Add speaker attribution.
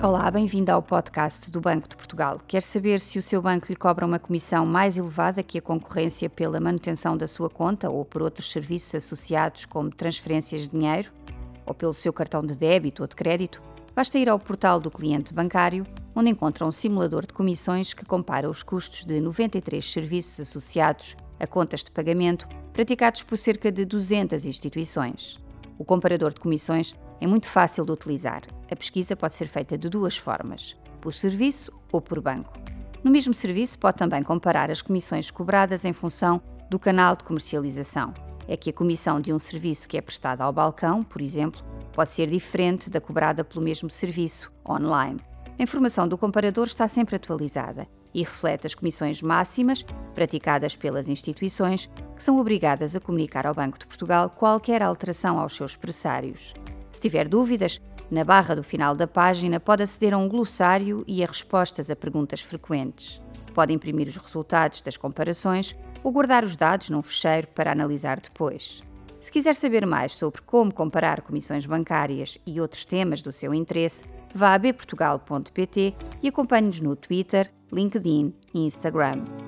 Speaker 1: Olá, bem-vindo ao podcast do Banco de Portugal. Quer saber se o seu banco lhe cobra uma comissão mais elevada que a concorrência pela manutenção da sua conta ou por outros serviços associados, como transferências de dinheiro, ou pelo seu cartão de débito ou de crédito? Basta ir ao portal do cliente bancário, onde encontra um simulador de comissões que compara os custos de 93 serviços associados a contas de pagamento praticados por cerca de 200 instituições. O comparador de comissões é muito fácil de utilizar. A pesquisa pode ser feita de duas formas: por serviço ou por banco. No mesmo serviço, pode também comparar as comissões cobradas em função do canal de comercialização. É que a comissão de um serviço que é prestado ao balcão, por exemplo, pode ser diferente da cobrada pelo mesmo serviço online. A informação do comparador está sempre atualizada e reflete as comissões máximas praticadas pelas instituições que são obrigadas a comunicar ao Banco de Portugal qualquer alteração aos seus pressários. Se tiver dúvidas, na barra do final da página pode aceder a um glossário e a respostas a perguntas frequentes. Pode imprimir os resultados das comparações ou guardar os dados num fecheiro para analisar depois. Se quiser saber mais sobre como comparar comissões bancárias e outros temas do seu interesse, vá a bportugal.pt e acompanhe-nos no Twitter, LinkedIn e Instagram.